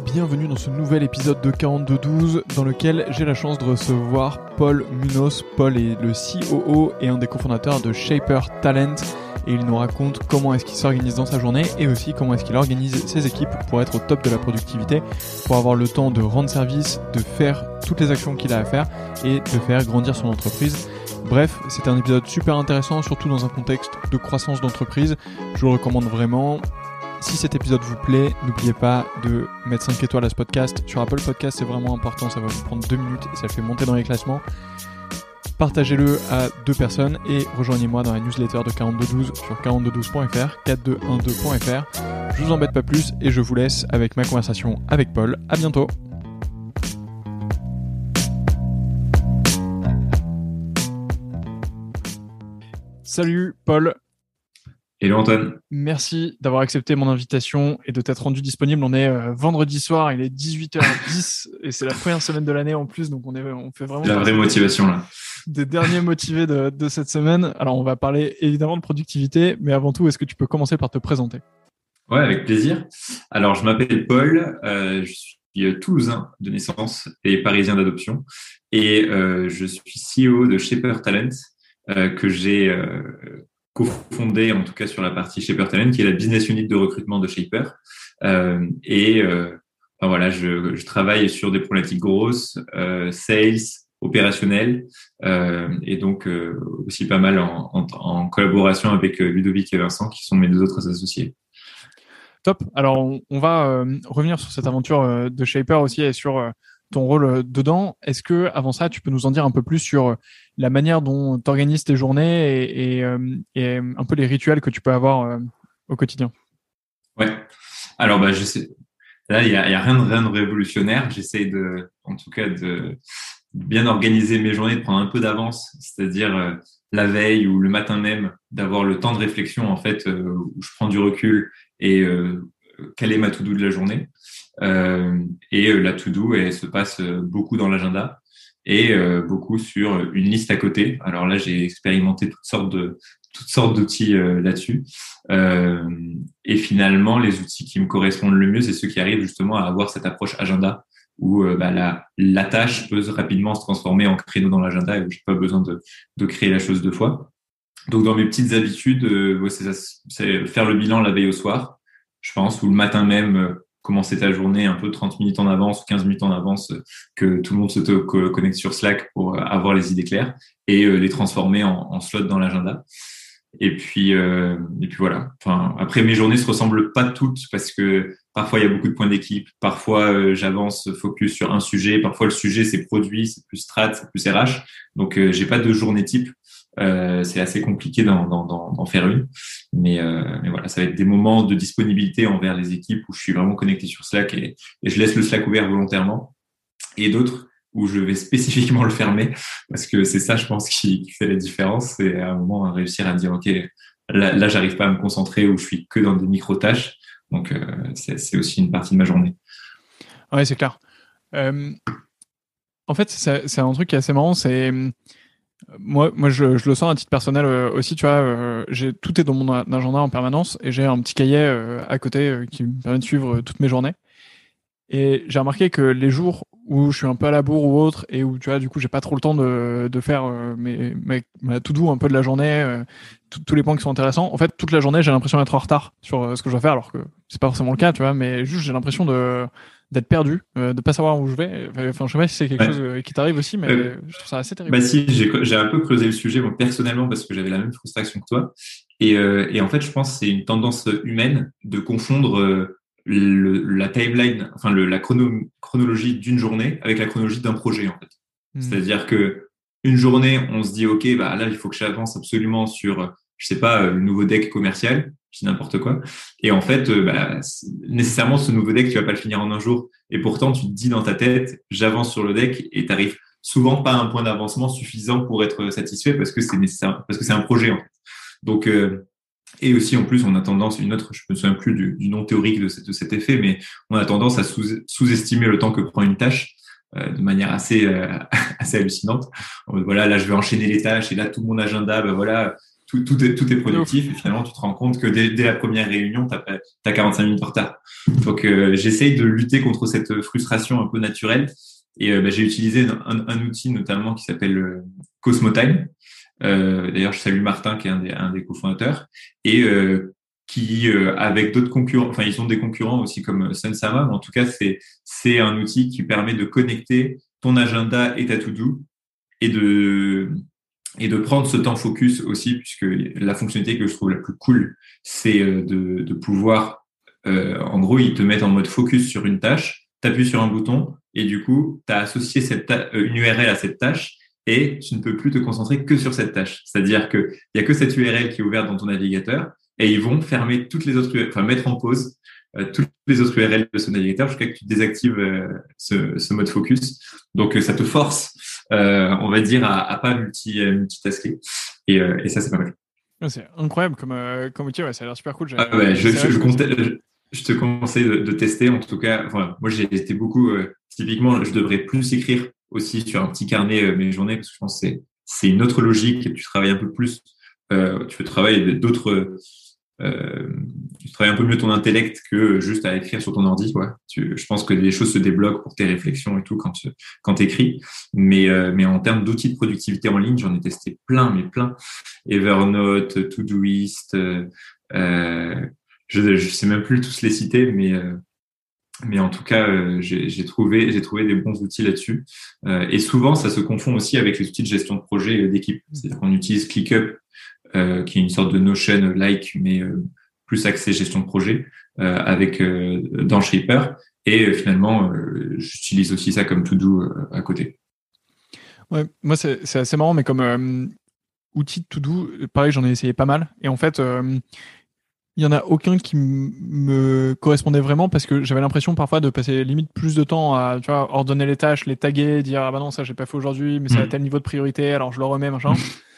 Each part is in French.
bienvenue dans ce nouvel épisode de 4212 dans lequel j'ai la chance de recevoir Paul Munoz. Paul est le COO et un des cofondateurs de Shaper Talent et il nous raconte comment est-ce qu'il s'organise dans sa journée et aussi comment est-ce qu'il organise ses équipes pour être au top de la productivité, pour avoir le temps de rendre service, de faire toutes les actions qu'il a à faire et de faire grandir son entreprise. Bref, c'était un épisode super intéressant, surtout dans un contexte de croissance d'entreprise. Je vous le recommande vraiment. Si cet épisode vous plaît, n'oubliez pas de mettre 5 étoiles à ce podcast. Sur Apple Podcast, c'est vraiment important, ça va vous prendre 2 minutes et ça fait monter dans les classements. Partagez-le à deux personnes et rejoignez-moi dans la newsletter de 4212 sur 4212.fr, 4212.fr. Je vous embête pas plus et je vous laisse avec ma conversation avec Paul. À bientôt. Salut Paul. Hello Antoine. Merci d'avoir accepté mon invitation et de t'être rendu disponible. On est euh, vendredi soir, il est 18h10 et c'est la première semaine de l'année en plus, donc on, est, on fait vraiment... La vraie motivation là. Des derniers motivés de, de, cette semaine. Alors on va parler évidemment de productivité, mais avant tout, est-ce que tu peux commencer par te présenter? Ouais, avec plaisir. Alors je m'appelle Paul, euh, je suis euh, toulousain de naissance et parisien d'adoption et euh, je suis CEO de Shaper Talent que j'ai cofondé, en tout cas sur la partie Shaper Talent, qui est la business unit de recrutement de Shaper. Euh, et euh, voilà, je, travaille sur des problématiques grosses, euh, sales, opérationnelles, et donc aussi pas mal en, collaboration avec Ludovic et Vincent, qui sont mes deux autres associés. Top. Alors, on, on va revenir sur cette aventure de Shaper aussi et sur ton rôle dedans. Est-ce que avant ça, tu peux nous en dire un peu plus sur la manière dont tu organises tes journées et, euh, un peu les rituels que tu peux avoir euh, au quotidien? Ouais. Alors, bah, je sais. Là, il n'y a, rien, de, rien de révolutionnaire. J'essaie de, en tout cas, de bien organiser mes journées, de prendre un peu d'avance, c'est-à-dire euh, la veille ou le matin même, d'avoir le temps de réflexion, en fait, où je prends du recul et quelle est ma to-do de la journée. Et la to-do, se passe beaucoup dans l'agenda et euh, beaucoup sur une liste à côté. Alors là, j'ai expérimenté toutes sortes de toutes sortes d'outils euh, là-dessus. Euh, et finalement, les outils qui me correspondent le mieux, c'est ceux qui arrivent justement à avoir cette approche agenda où euh, bah, la, la tâche peut rapidement se transformer en créneau dans l'agenda et où j'ai pas besoin de, de créer la chose deux fois. Donc dans mes petites habitudes, euh, c'est faire le bilan la veille au soir, je pense, ou le matin même commencer ta journée un peu 30 minutes en avance ou 15 minutes en avance, euh, que tout le monde se connecte sur Slack pour euh, avoir les idées claires et euh, les transformer en, en slot dans l'agenda. Et puis, euh, et puis voilà. Enfin, après, mes journées se ressemblent pas toutes parce que parfois il y a beaucoup de points d'équipe, parfois j'avance focus sur un sujet, parfois le sujet c'est produit, c'est plus strat, c'est plus RH. Donc j'ai pas de journée type. Euh, c'est assez compliqué d'en faire une. Mais, euh, mais, voilà, ça va être des moments de disponibilité envers les équipes où je suis vraiment connecté sur Slack et, je laisse le Slack ouvert volontairement. Et d'autres où je vais spécifiquement le fermer parce que c'est ça, je pense, qui, fait la différence. C'est à un moment réussir à dire, OK, là, là j'arrive pas à me concentrer ou je suis que dans des micro-tâches. Donc, euh, c'est aussi une partie de ma journée. Ouais, c'est clair. En fait, c'est un truc qui est assez marrant, c'est moi, moi je, je, le sens à titre personnel euh, aussi, tu vois, euh, j'ai tout est dans mon agenda en permanence et j'ai un petit cahier euh, à côté euh, qui me permet de suivre toutes mes journées. Et j'ai remarqué que les jours où je suis un peu à la bourre ou autre et où tu vois du coup j'ai pas trop le temps de, de faire mes, mes, ma tout doux un peu de la journée, tous les points qui sont intéressants. En fait, toute la journée j'ai l'impression d'être en retard sur ce que je dois faire, alors que c'est pas forcément le cas, tu vois, mais juste j'ai l'impression de d'être perdu, euh, de pas savoir où je vais. Enfin, je sais pas si c'est quelque ouais. chose euh, qui t'arrive aussi, mais euh, je trouve ça assez terrible. Bah si, j'ai un peu creusé le sujet moi, personnellement parce que j'avais la même frustration que toi. Et, euh, et en fait, je pense que c'est une tendance humaine de confondre euh, le, la timeline, enfin le, la chrono, chronologie d'une journée avec la chronologie d'un projet en fait. Mmh. C'est-à-dire que une journée, on se dit ok, bah là il faut que j'avance absolument sur, je sais pas, le nouveau deck commercial je n'importe quoi. Et en fait, euh, bah, nécessairement, ce nouveau deck, tu vas pas le finir en un jour. Et pourtant, tu te dis dans ta tête, j'avance sur le deck et tu arrives souvent pas à un point d'avancement suffisant pour être satisfait parce que c'est nécessaire, parce que c'est un projet en fait. Donc, euh, et aussi en plus, on a tendance, une autre, je me souviens plus du, nom théorique de, cet effet, mais on a tendance à sous-estimer le temps que prend une tâche. Euh, de manière assez euh, assez hallucinante. Voilà, là je vais enchaîner les tâches et là tout mon agenda, ben voilà, tout, tout, est, tout est productif et finalement tu te rends compte que dès, dès la première réunion, tu as, 45 minutes de retard. Donc euh, j'essaye de lutter contre cette frustration un peu naturelle et euh, bah, j'ai utilisé un, un, outil notamment qui s'appelle euh, Cosmotime. D'ailleurs, je salue Martin qui est un des, un des cofondateurs et qui, avec d'autres concurrents, enfin ils ont des concurrents aussi comme Sunsama, mais en tout cas c'est c'est un outil qui permet de connecter ton agenda et ta to-do et de et de prendre ce temps focus aussi, puisque la fonctionnalité que je trouve la plus cool, c'est de, de pouvoir, euh, en gros, ils te mettent en mode focus sur une tâche, tu appuies sur un bouton, et du coup, tu as associé cette euh, une URL à cette tâche et tu ne peux plus te concentrer que sur cette tâche. C'est-à-dire qu'il n'y a que cette URL qui est ouverte dans ton navigateur et ils vont fermer toutes les autres, enfin mettre en pause euh, toutes les autres URL de ce navigateur jusqu'à que tu désactives euh, ce, ce, mode focus. Donc ça te force, on va dire, à, à pas multi, multitasker. Et, et ça, c'est pas mal. C'est incroyable comme, comme outil, ouais, ça a l'air super cool. Ah ouais, je, je, je, je, te conseille de, de, tester. En tout cas, enfin, moi j'ai été beaucoup typiquement, je devrais plus écrire aussi sur un petit carnet euh, mes journées parce que je pense que c'est une autre logique. Tu travailles un peu plus, euh, tu peux travailler d'autres, euh, tu travailles un peu mieux ton intellect que juste à écrire sur ton ordi. Quoi. Tu, je pense que les choses se débloquent pour tes réflexions et tout quand tu quand écris. Mais euh, mais en termes d'outils de productivité en ligne, j'en ai testé plein, mais plein. Evernote, Todoist. Euh, je, je sais même plus tous les citer, mais mais en tout cas, euh, j'ai trouvé, j'ai trouvé des bons outils là-dessus. Euh, et souvent, ça se confond aussi avec les outils de gestion de projet d'équipe. C'est-à-dire qu'on utilise ClickUp, euh, qui est une sorte de Notion-like, mais plus axé gestion de projet, avec dans Shaper. Et finalement, j'utilise aussi ça comme to-do à côté. Ouais, moi, c'est assez marrant, mais comme outil de to-do, pareil, j'en ai essayé pas mal. Et en fait, il y en a aucun qui me correspondait vraiment parce que j'avais l'impression parfois de passer limite plus de temps à tu vois ordonner les tâches, les taguer, dire ah bah non ça j'ai pas fait aujourd'hui mais c'est à mm. tel niveau de priorité alors je le remets machin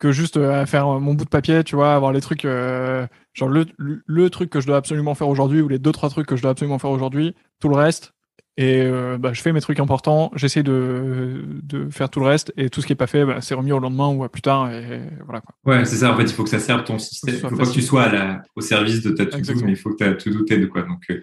que juste euh, à faire mon bout de papier, tu vois, avoir les trucs euh, genre le, le, truc que je dois absolument faire aujourd'hui ou les deux trois trucs que je dois absolument faire aujourd'hui, tout le reste et euh, bah, je fais mes trucs importants, j'essaie de, de faire tout le reste, et tout ce qui est pas fait, bah, c'est remis au lendemain ou à plus tard, et voilà. Quoi. Ouais, c'est ça. En fait, il faut que ça serve ton système. Il faut pas que tu sois à la, au service de ta to-do, mais il faut que ta to-do t'aide, quoi. Donc, euh,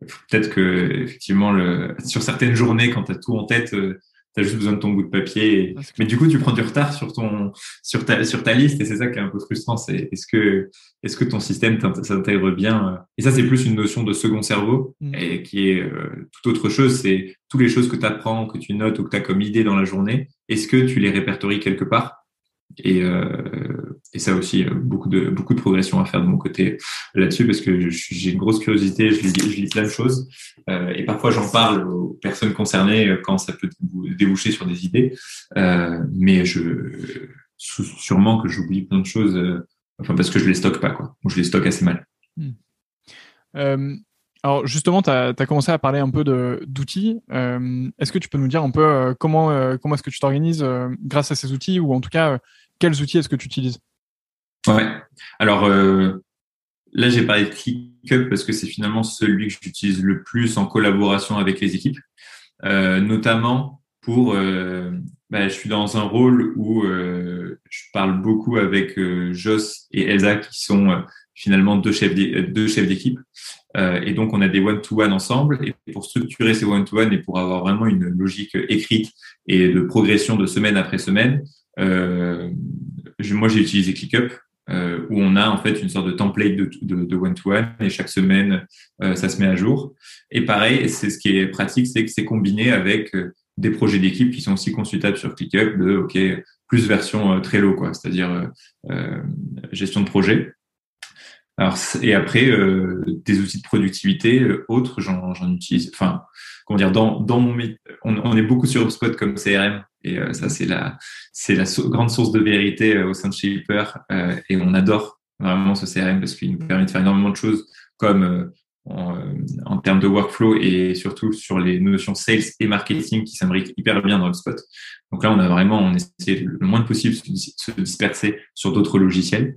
peut-être que effectivement, le, sur certaines journées, quand tu as tout en tête, euh, tu as juste besoin de ton bout de papier. Mais du coup, tu prends du retard sur ton sur ta sur ta liste et c'est ça qui est un peu frustrant. C'est est-ce que est-ce que ton système s'intègre bien euh, Et ça, c'est plus une notion de second cerveau mm. et qui est euh, tout autre chose. C'est toutes les choses que tu apprends, que tu notes ou que tu as comme idée dans la journée. Est-ce que tu les répertories quelque part? Et, euh, et ça aussi, euh, beaucoup de, beaucoup de progression à faire de mon côté là-dessus parce que j'ai une grosse curiosité, je lis, je lis plein de choses euh, et parfois j'en parle aux personnes concernées euh, quand ça peut déboucher sur des idées. Euh, mais je, sûrement que j'oublie plein de choses, euh, parce que je les stocke pas, quoi. Ou je les stocke assez mal. Hmm. Alors justement, tu as, commencé à parler un peu d'outils. Euh, est-ce que tu peux nous dire un peu euh, comment, euh, comment est-ce que tu t'organises grâce à ces outils ou en tout cas, quels outils est-ce que tu utilises? Ouais. Alors là, j'ai parlé de ClickUp parce que c'est finalement celui que j'utilise le plus en collaboration avec les équipes, notamment pour... Bah, je suis dans un rôle où je parle beaucoup avec Joss et Elsa qui sont finalement deux chefs d'équipe. Euh, et donc, on a des one-to-one ensemble. Et pour structurer ces one-to-one et pour avoir vraiment une logique écrite et de progression de semaine après semaine, euh, moi, j'ai utilisé ClickUp, euh, où on a en fait une sorte de template de one-to-one et chaque semaine, euh, ça se met à jour. Et pareil, c'est ce qui est pratique, c'est que c'est combiné avec euh, des projets d'équipe qui sont aussi consultables sur ClickUp de OK plus version Trello quoi, c'est-à-dire gestion de projet. Alors, et après, euh, des outils de productivité euh, autres, j'en, utilise. Enfin, comment dire, dans, dans mon on, on est beaucoup sur HubSpot comme CRM et euh, ça c'est la c'est la grande source de vérité au sein de Shaper et on adore vraiment ce CRM parce qu'il nous permet de faire énormément de choses comme en, termes de workflow et surtout sur les notions sales et marketing qui s'imbriquent hyper bien dans HubSpot. Donc là, on a vraiment, on essaie le moins possible de se disperser sur d'autres logiciels.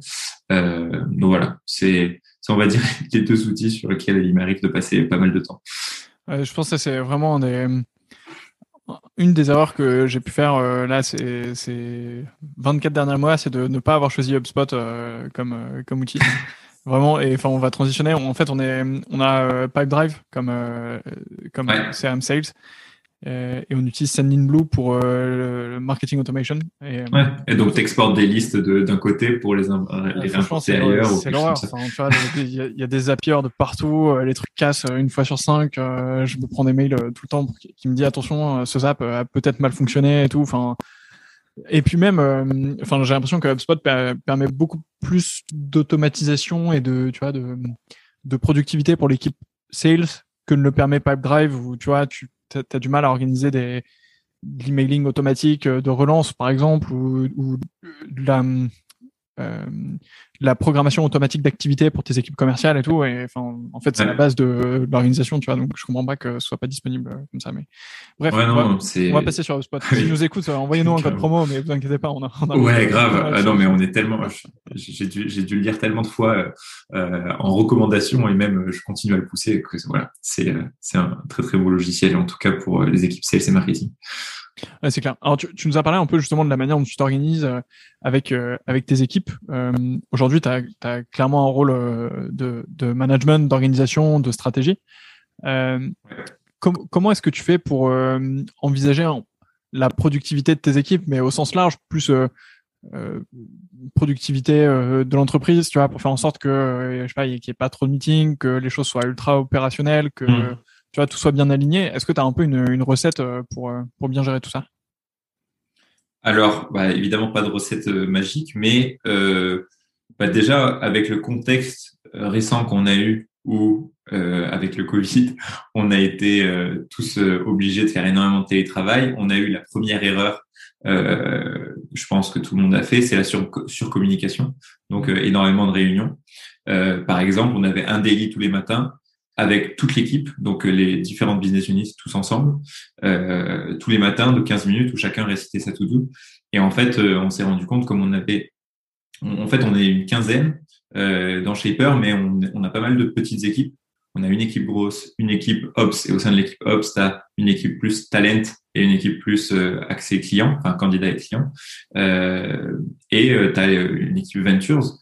Euh, donc voilà, c'est, on va dire, les deux outils sur lesquels il m'arrive de passer pas mal de temps. je pense que c'est vraiment un des, une des erreurs que j'ai pu faire euh, là, c'est, c'est 24 derniers mois, c'est de ne pas avoir choisi HubSpot euh, comme, euh, comme outil. Vraiment, et enfin, on va transitionner. En fait, on est, on a Pipedrive comme, comme CRM Sales. Euh, et on utilise Sendinblue pour euh, le marketing automation. Et, euh, ouais. et donc, tu exportes des listes d'un côté pour les, les importer ailleurs. C'est l'horreur. Il y, a des zapiers de partout, les trucs cassent une fois sur cinq. je me prends des mails tout le temps qui me dit attention, ce zap a peut-être mal fonctionné et tout. Enfin, et puis même, enfin, j'ai l'impression que HubSpot permet beaucoup plus d'automatisation et de, tu vois, de, de productivité pour l'équipe sales que ne le permet Pipedrive où tu vois, tu as du mal à organiser des de l'emailing automatique euh, de relance, par exemple, ou, ou de la, euh, la programmation automatique d'activité pour tes équipes commerciales et tout. Et enfin, en fait, c'est la base de, l'organisation, tu vois. Donc, je comprends pas que ce soit pas disponible euh, comme ça. Mais bref, on, va, passer sur HubSpot. Si nous écoute, envoyez-nous un code promo, mais vous inquiétez pas, on a. On ouais, grave. Ah non, mais on est tellement. J'ai dû, dû le lire tellement de fois euh, en recommandation et même je continue à le pousser. Que, voilà, c'est c'est un très très beau logiciel en tout cas pour les équipes sales et marketing c'est clair. Alors, tu, nous as parlé un peu justement de la manière dont tu t'organises euh, avec euh, avec tes équipes. Euh, aujourd'hui, tu as, clairement un rôle de, management, d'organisation, de stratégie. comment est-ce que tu fais pour envisager la productivité de tes équipes, mais au sens large, plus productivité de l'entreprise, tu vois, pour faire en sorte que je sais pas, qu'il n'y ait pas trop de meetings, que les choses soient ultra opérationnelles, que mmh tu vois, tout soit bien aligné. Est-ce que tu as un peu une, recette euh, pour, euh, pour bien gérer tout ça? Alors, bah, évidemment, pas de recette euh, magique, mais bah, déjà, avec le contexte récent qu'on a eu, où avec le Covid, on a été tous obligés de faire énormément de télétravail, on a eu la première erreur je pense que tout le monde a fait, c'est la sur surcommunication. Donc, énormément de réunions. par exemple, on avait un daily tous les matins avec toute l'équipe, donc euh, les différentes business units tous ensemble, euh, tous les matins de 15 minutes où chacun récitait sa to-do. Et en fait, euh, on s'est rendu compte comme on avait, en fait, on est une quinzaine euh, dans Shaper, mais on, on, a pas mal de petites équipes. On a une équipe grosse, une équipe Ops, et au sein de l'équipe Ops, tu as une équipe plus talent et une équipe plus euh, accès client, enfin candidat et client. Euh, et tu as une équipe Ventures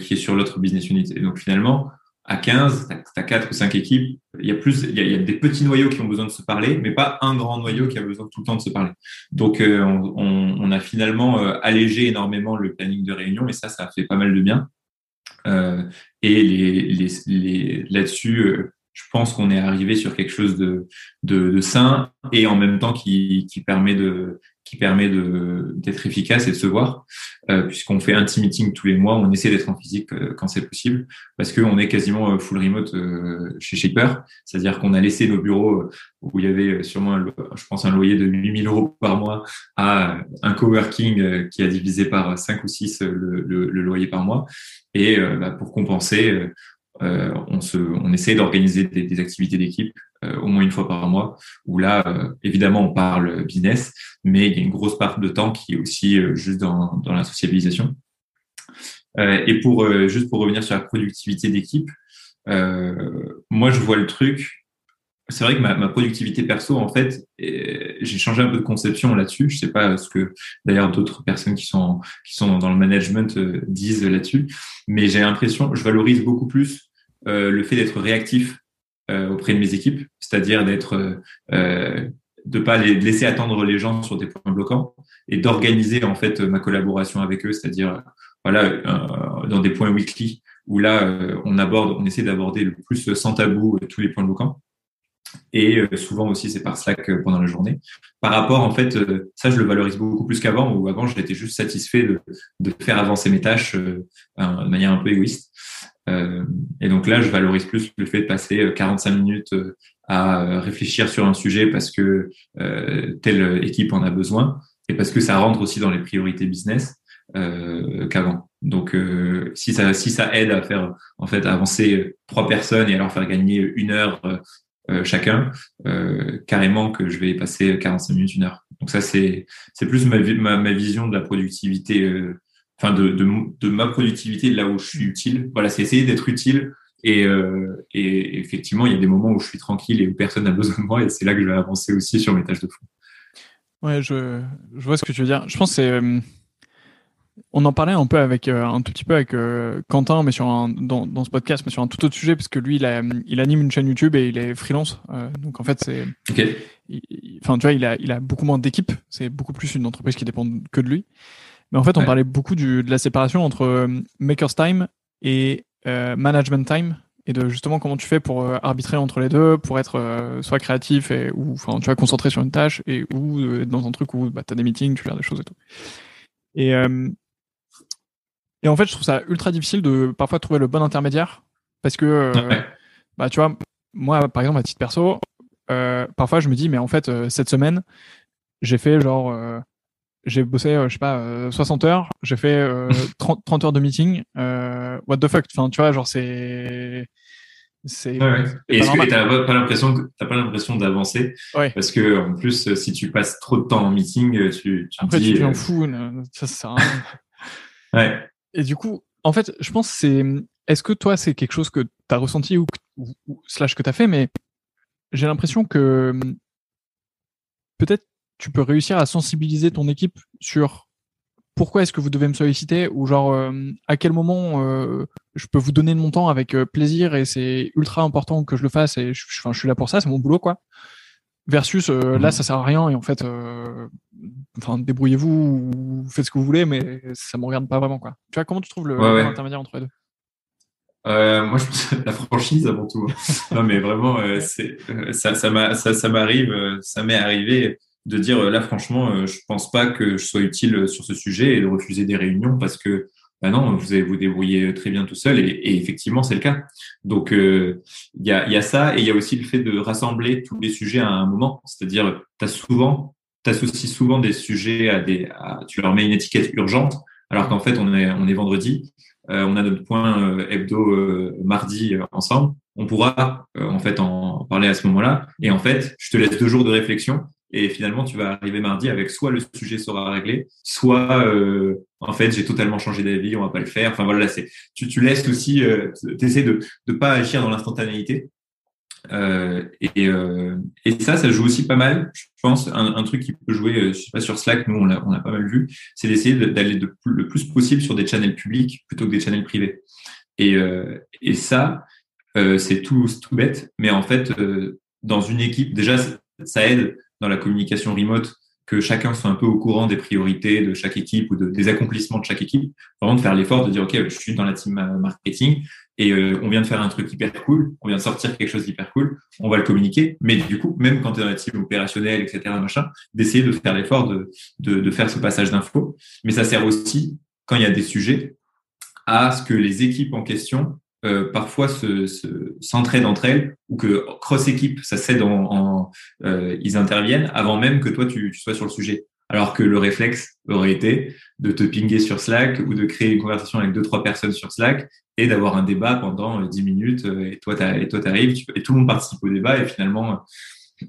qui est sur l'autre business unit. Et donc finalement, à 15, tu as 4 ou 5 équipes, il y a plus, il y a, des petits noyaux qui ont besoin de se parler, mais pas un grand noyau qui a besoin tout le temps de se parler. Donc, euh, on, on, a finalement euh, allégé énormément le planning de réunion et ça, ça a fait pas mal de bien. Euh, et les, les, les là-dessus, euh, je pense qu'on est arrivé sur quelque chose de, de, de, sain et en même temps qui, qui permet de qui permet d'être efficace et de se voir, euh, puisqu'on fait un team meeting tous les mois, on essaie d'être en physique euh, quand c'est possible, parce qu'on est quasiment euh, full remote euh, chez Shaper, c'est-à-dire qu'on a laissé nos bureaux où il y avait sûrement, je pense, un loyer de 8000 euros par mois à un coworking qui a divisé par 5 ou 6 le, le, le loyer par mois, et bah, pour compenser, euh, on, se, on essaie d'organiser des, des, activités d'équipe euh, au moins une fois par mois, où là, euh, évidemment, on parle business, mais il y a une grosse part de temps qui est aussi juste dans, dans, la sociabilisation. et pour juste pour revenir sur la productivité d'équipe, moi, je vois le truc. C'est vrai que ma, ma, productivité perso, en fait, j'ai changé un peu de conception là-dessus. Je sais pas ce que d'ailleurs d'autres personnes qui sont qui sont dans le management disent là-dessus, mais j'ai l'impression, je valorise beaucoup plus euh, le fait d'être réactif euh, auprès de mes équipes, c'est-à-dire d'être euh, de pas les, laisser attendre les gens sur des points bloquants et d'organiser en fait ma collaboration avec eux, c'est-à-dire voilà dans des points weekly où là on aborde, on essaie d'aborder le plus sans tabou tous les points bloquants. Et souvent aussi c'est par Slack pendant la journée. Par rapport en fait, ça je le valorise beaucoup plus qu'avant où avant j'étais juste satisfait de, de, faire avancer mes tâches de manière un peu égoïste. Euh, et donc là, je valorise plus le fait de passer 45 euh, minutes euh, à réfléchir sur un sujet parce que telle équipe en a besoin et parce que ça rentre aussi dans les priorités business qu'avant. Donc, si ça si ça aide à faire en fait avancer trois personnes et à leur faire gagner une heure chacun, carrément que je vais passer 45 minutes, une heure. Donc ça c'est c'est plus ma vision de la productivité enfin de, de, de, ma productivité là où je suis utile. Voilà, c'est essayer d'être utile. Et, euh, et, effectivement, il y a des moments où je suis tranquille et où personne n'a besoin de moi, et c'est là que je vais avancer aussi sur mes tâches de fond. Ouais, je, je vois ce que tu veux dire. Je pense que c'est. Euh, on en parlait un peu avec un tout petit peu avec Quentin, mais sur un, dans, dans, ce podcast, mais sur un tout autre sujet, parce que lui, il, a, il anime une chaîne YouTube et il est freelance. donc en fait, c'est. Enfin, tu vois, il a, il a beaucoup moins d'équipes. C'est beaucoup plus une entreprise qui dépend que de lui. Mais en fait, on parlait beaucoup du, de la séparation entre maker's time et management time et de justement comment tu fais pour euh, arbitrer entre les deux, pour être euh, soit créatif et ou enfin tu vas concentrer sur une tâche et ou euh, dans un truc où bah, tu as des meetings, tu fais des choses et tout. Et et en fait, je trouve ça ultra difficile de parfois trouver le bon intermédiaire parce que bah tu vois, moi par exemple à titre perso, parfois je me dis mais en fait cette semaine, j'ai fait genre j'ai bossé, je sais pas, 60 heures, j'ai fait 30, 30, heures de meeting. what the fuck Enfin, tu vois, genre c'est c'est Et est-ce que t'as pas l'impression t'as pas l'impression d'avancer? Parce que en plus, si tu passes trop de temps en meeting, tu, tu après dis, tu deviens euh... fou, ça, ça sert à rien. ouais. Et du coup, en fait, je pense c'est. Est-ce que toi, c'est quelque chose que tu as ressenti ou, ou, ou slash que tu as fait, mais j'ai l'impression que peut-être tu peux réussir à sensibiliser ton équipe sur pourquoi est-ce que vous devez me solliciter ou genre euh, à quel moment euh, je peux vous donner de mon temps avec euh, plaisir et c'est ultra important que je le fasse et je, je, je suis là pour ça, c'est mon boulot quoi. Versus là mhm. ça sert à rien et en fait enfin débrouillez-vous ou faites ce que vous voulez mais ça me regarde pas vraiment quoi. Tu vois comment tu trouves le ouais, ouais. intermédiaire entre les deux? Euh, moi, je pense la franchise avant tout. non, mais vraiment, euh, c'est ça, ça m'arrive, ça, ça, ça m'est arrivé de dire là franchement euh, je pense pas que je sois utile sur ce sujet et de refuser des réunions parce que bah non vous allez vous débrouiller très bien tout seul et, effectivement c'est le cas. Donc euh, il y, a, y a ça et il y a aussi le fait de rassembler tous les sujets à un moment. C'est-à-dire tu as souvent t'associes souvent des sujets à des tu leur mets une étiquette urgente alors qu'en fait on est on est vendredi euh, on a notre point hebdo mardi ensemble. On pourra en fait en parler à ce moment-là. Et en fait je te laisse deux jours de réflexion et finalement, tu vas arriver mardi avec soit le sujet sera réglé, soit euh, en fait j'ai totalement changé d'avis, on va pas le faire. Enfin voilà, c'est tu, tu laisses aussi, euh, essaies de ne pas agir dans l'instantanéité. Euh, et, euh, et ça, ça joue aussi pas mal. Je pense un, truc qui peut jouer, je sais pas sur Slack, nous on l'a on a pas mal vu, c'est d'essayer d'aller le plus possible sur des channels publics plutôt que des channels privés. Et, et ça, c'est tout, tout bête, mais en fait, dans une équipe, déjà ça aide la communication remote que chacun soit un peu au courant des priorités de chaque équipe ou de, des accomplissements de chaque équipe. Vraiment de faire l'effort de dire, OK, je suis dans la team marketing et euh, on vient de faire un truc hyper cool, on vient de sortir quelque chose d'hyper cool, on va le communiquer. Mais du coup, même quand tu es dans la team opérationnelle, etc., machin, d'essayer de faire l'effort de faire ce passage d'infos. Mais ça sert aussi, quand il y a des sujets, à ce que les équipes en question euh, parfois se, se, s'entraident entre elles ou que cross équipe ça cède en, euh, ils interviennent avant même que toi tu, sois sur le sujet. Alors que le réflexe aurait été de te pinguer sur Slack ou de créer une conversation avec deux trois personnes sur Slack et d'avoir un débat pendant euh, dix minutes et toi et toi t'arrives et tout le monde participe au débat et finalement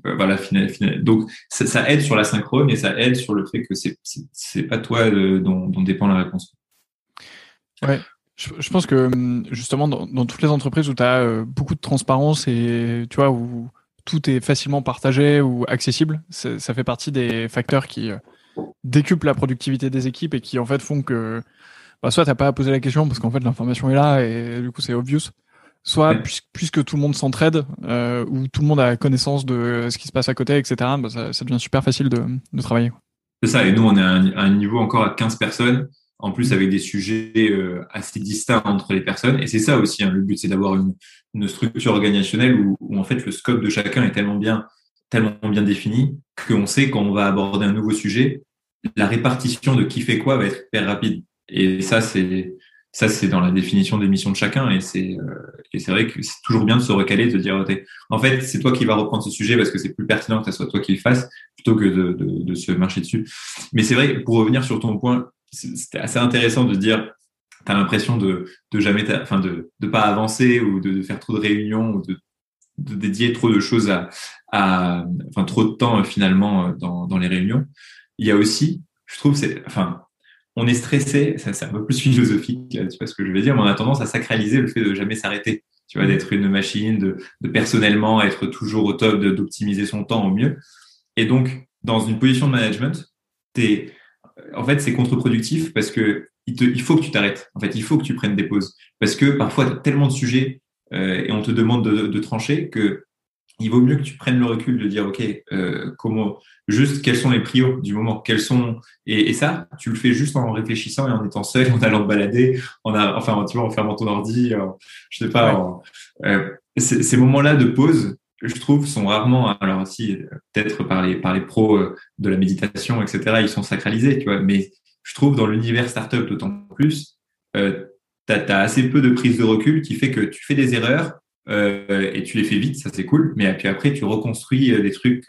voilà final, donc ça, ça, aide sur la synchrone et ça aide sur le fait que c'est c'est pas toi dont, dont dépend la réponse. Ouais je, pense que hum, justement dans, dans, toutes les entreprises où tu as euh, beaucoup de transparence et tu vois où tout est facilement partagé ou accessible, ça fait partie des facteurs qui euh, décuplent la productivité des équipes et qui en fait font que bah, soit t'as pas à poser la question parce qu'en fait l'information est là et du coup c'est obvious, soit ouais. puisque tout le monde s'entraide euh, ou tout le monde a connaissance de ce qui se passe à côté, etc. Bah, ça, ça, devient super facile de, de travailler. C'est ça, et nous on est à un, à un niveau encore à 15 personnes en plus avec des sujets euh, assez distincts entre les personnes. Et c'est ça aussi, hein, le but, c'est d'avoir une, une, structure organisationnelle où, où, en fait le scope de chacun est tellement bien, tellement bien défini qu'on sait quand on va aborder un nouveau sujet, la répartition de qui fait quoi va être hyper rapide. Et ça, c'est ça, c'est dans la définition des missions de chacun. Et c'est euh, c'est vrai que c'est toujours bien de se recaler, de dire, en fait, c'est toi qui vas reprendre ce sujet parce que c'est plus pertinent que ce soit toi qui le fasses plutôt que de, de, de se marcher dessus. Mais c'est vrai, pour revenir sur ton point, c'était assez intéressant de dire tu as l'impression de, de jamais enfin de de pas avancer ou de, de, faire trop de réunions ou de, de dédier trop de choses à, à enfin trop de temps finalement dans, dans les réunions. Il y a aussi je trouve c'est enfin on est stressé ça c'est un peu plus philosophique tu vois ce que je veux dire mais on a tendance à sacraliser le fait de jamais s'arrêter tu vois d'être une machine de, de personnellement être toujours au top d'optimiser son temps au mieux. Et donc dans une position de management, es, en fait, c'est contre-productif parce que il, te, il, faut que tu t'arrêtes. En fait, il faut que tu prennes des pauses parce que parfois, tu as tellement de sujets euh, et on te demande de, de, trancher que il vaut mieux que tu prennes le recul de dire, OK, euh, comment, juste quels sont les prios du moment, quels sont, et, et, ça, tu le fais juste en réfléchissant et en étant seul, en allant te balader, en, a, enfin, tu vois, en fermant ton ordi, je sais pas, euh, ces moments-là de pause, je trouve, sont rarement, alors aussi, peut-être par les, par les pros euh, de la méditation, etc., ils sont sacralisés, tu vois, mais je trouve dans l'univers startup d'autant plus, euh, tu as, assez peu de prise de recul qui fait que tu fais des erreurs euh, et tu les fais vite, ça c'est cool, mais puis après, tu reconstruis euh, des trucs,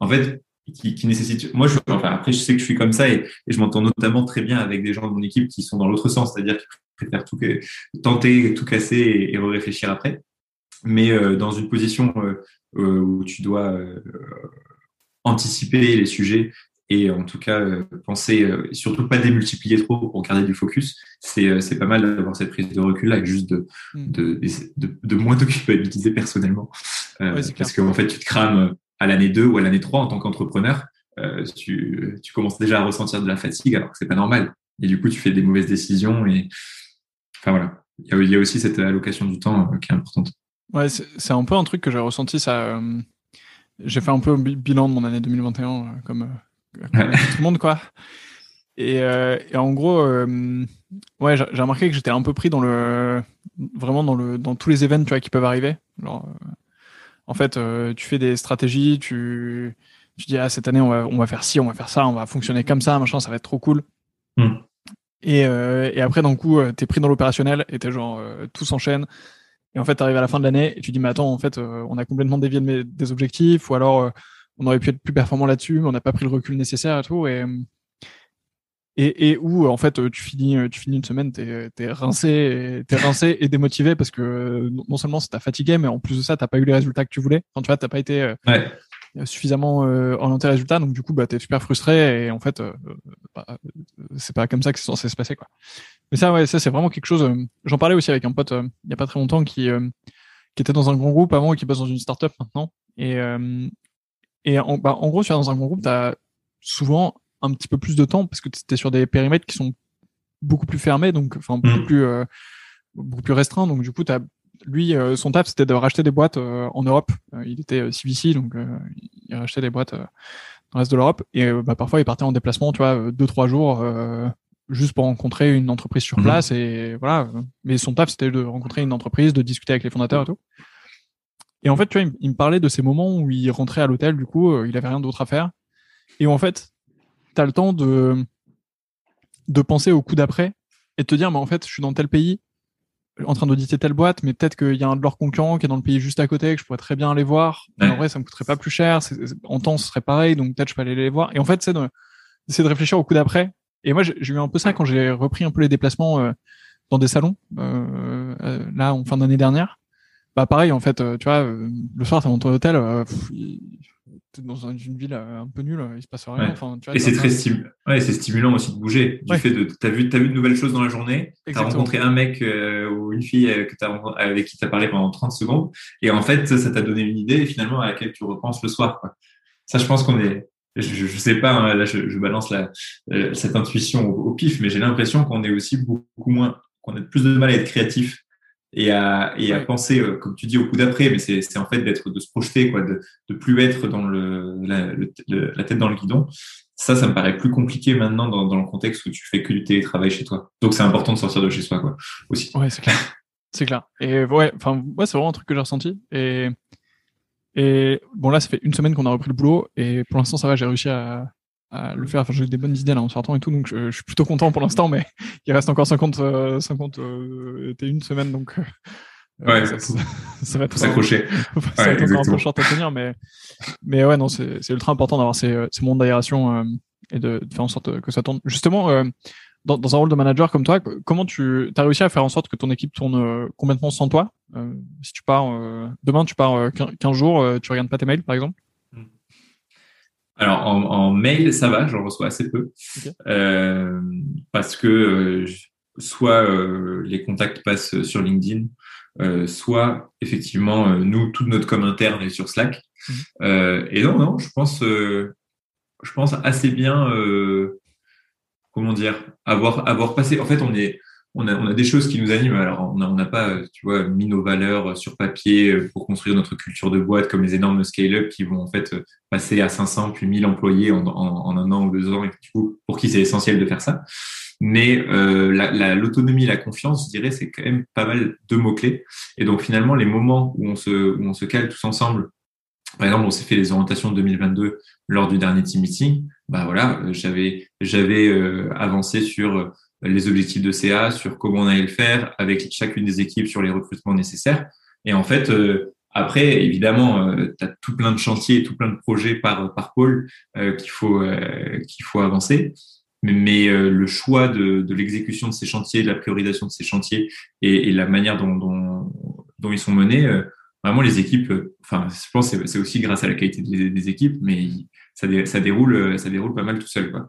en fait, qui, qui nécessitent. Moi, je, enfin, après, je sais que je suis comme ça et, et je m'entends notamment très bien avec des gens de mon équipe qui sont dans l'autre sens, c'est-à-dire qui préfèrent tout, tenter, tout casser et, et réfléchir après mais euh, dans une position euh, euh, où tu dois anticiper les sujets et en tout cas penser, surtout pas démultiplier trop pour garder du focus, c'est c'est pas mal d'avoir cette prise de recul là, juste de mm. de, de, de moins t'occuper personnellement, parce qu'en fait tu te crames à l'année 2 ou à l'année 3 en tant qu'entrepreneur, tu, tu commences déjà à ressentir de la fatigue alors que c'est pas normal. Et du coup, tu fais des mauvaises décisions et enfin voilà. Il y a, il y a aussi cette allocation du temps qui est importante. Ouais, c'est un peu un truc que j'ai ressenti. Ça, euh, j'ai fait un peu bilan de mon année 2021, euh, comme, euh, comme tout le monde, quoi. Et, et en gros, ouais, j'ai remarqué que j'étais un peu pris dans le, vraiment dans le, dans tous les événements, tu vois, qui peuvent arriver. Genre, en fait, tu fais des stratégies, tu, tu dis ah cette année on va, on va faire ci, on va faire ça, on va fonctionner comme ça, machin, ça va être trop cool. Mm. Et, et après, d'un coup, t'es pris dans l'opérationnel et t'es genre, tout s'enchaîne. Et en fait, tu arrives à la fin de l'année et tu dis, mais attends, en fait, euh, on a complètement dévié de des objectifs, ou alors euh, on aurait pu être plus performant là-dessus, mais on n'a pas pris le recul nécessaire et tout. Et, et, et où, en fait, tu finis, tu finis une semaine, t'es es rincé, es rincé et démotivé parce que non seulement ça t'a fatigué, mais en plus de ça, t'as pas eu les résultats que tu voulais. Enfin, tu vois, t'as pas été euh, ouais. suffisamment euh, orienté résultat, donc du coup, bah, t'es super frustré et en fait, bah, c'est pas comme ça que c'est censé se passer, quoi. Mais ça, ouais, ça c'est vraiment quelque chose. Euh, j'en parlais aussi avec un pote euh, il y a pas très longtemps qui euh, qui était dans un grand groupe avant et qui passe dans une startup maintenant. Et et en, bah, en gros, tu es dans un grand groupe, tu as souvent un petit peu plus de temps parce que tu es sur des périmètres qui sont beaucoup plus fermés, donc enfin beaucoup mmh. plus beaucoup plus restreints. Donc du coup, as, lui, son taf, c'était de racheter des boîtes en Europe. il était CVC, donc il rachetait des boîtes dans le reste de l'Europe. Et bah, parfois, il partait en déplacement, tu vois, deux trois jours juste pour rencontrer une entreprise sur mhm. place et voilà. Mais son taf, c'était de rencontrer une entreprise, de discuter avec les fondateurs et tout. Et en fait, tu vois, il, me parlait de ces moments où il rentrait à l'hôtel, du coup, euh, il avait rien d'autre à faire. Et où, en fait, tu as le temps de, de penser au coup d'après et de te dire, mais en fait, je suis dans tel pays, en train d'auditer telle boîte, mais peut-être qu'il y a un de leurs concurrents qui est dans le pays juste à côté, que je pourrais très bien aller voir. En vrai, ça me coûterait pas plus cher. En temps, ce serait pareil, donc peut-être je peux aller les voir. Et en fait, c'est de, de réfléchir au coup d'après et moi, j'ai eu un peu ça quand j'ai repris un peu les déplacements euh, dans des salons, euh, euh, là, en fin d'année dernière. Bah, pareil, en fait, tu vois, le soir, t'as monté à l'hôtel, t'es dans une ville un peu nulle, il se passe rien. Enfin, tu vois, et c'est très stimulant. Ouais, c'est stimulant aussi de bouger. Du fait de, t'as vu, as vu de nouvelles choses dans la journée, t'as rencontré un mec ou une fille que as, avec qui t'as parlé pendant 30 secondes, et en fait, ça t'a donné une idée finalement à laquelle tu repenses le soir. Quoi. Ça, je pense qu'on est, je, je sais pas, hein, là je, je balance la, euh, cette intuition au, pif, mais j'ai l'impression qu'on est aussi beaucoup moins, qu'on a plus de mal à être créatif et à, et à penser, euh, comme tu dis, au coup d'après, mais c'est en fait d'être, de se projeter, quoi, de, de plus être dans le la, la, tête dans le guidon. Ça, ça me paraît plus compliqué maintenant dans, dans le contexte où tu fais que du télétravail chez toi. Donc c'est important de sortir de chez soi, quoi, aussi. Ouais, c'est clair. C'est clair. Et ouais, enfin, ouais, c'est vraiment un truc que j'ai ressenti. Et et bon, là, ça fait une semaine qu'on a repris le boulot et pour l'instant, ça va, j'ai réussi à, à, le faire. Enfin, j'ai des bonnes idées là en sortant et tout, donc je, suis plutôt content pour l'instant, mais il reste encore 50, 50 euh, et une semaine, donc euh, ouais, ça, ça, va être s'accrocher. ça va être un peu short à tenir, mais mais ouais, non, c'est ultra important d'avoir ces, ces mondes d'aération euh, et de, de, faire en sorte que ça tourne. Justement, euh, dans, dans, un rôle de manager comme toi, comment tu as réussi à faire en sorte que ton équipe tourne euh, complètement sans toi? euh, Si tu pars euh, demain, tu pars 15 jours, tu regardes pas tes mails, par exemple? Hmm. Alors en, en, mail, ça va, j'en reçois assez peu parce que soit les contacts passent sur LinkedIn, soit effectivement nous toute notre com interne est sur Slack. Hmm. et non, non, je pense je pense, assez bien, euh, comment dire, avoir, avoir passé. En fait, on est, on a, on a des choses qui nous animent. Alors, on n'a pas, tu vois, mis nos valeurs sur papier pour construire notre culture de boîte comme les énormes scale-up qui vont en fait passer à 500 puis 1000 employés en, un an ou deux ans et du coup, pour qui c'est essentiel de faire ça. Mais euh, l'autonomie, la, la, confiance, je dirais, c'est quand même pas mal de mots-clés. Et donc finalement, les moments où on se, où on se cale tous ensemble, par exemple, on s'est fait les orientations de 2022 lors du dernier team meeting. Bah voilà, j'avais j'avais euh, avancé sur euh, les objectifs de CA, sur comment on allait le faire avec chacune des équipes sur les recrutements nécessaires. Et en fait, euh, après, évidemment, tu as tout plein de chantiers, tout plein de projets par par pôle qu'il faut qu'il faut avancer mais, euh, le choix de, de l'exécution de ces chantiers, de la priorisation de ces chantiers et, et la manière dont, dont, dont, ils sont menés, euh, vraiment les équipes, euh, enfin, je pense que c'est aussi grâce à la qualité des, des équipes, mais ça, ça, déroule, ça déroule pas mal tout seul. Quoi.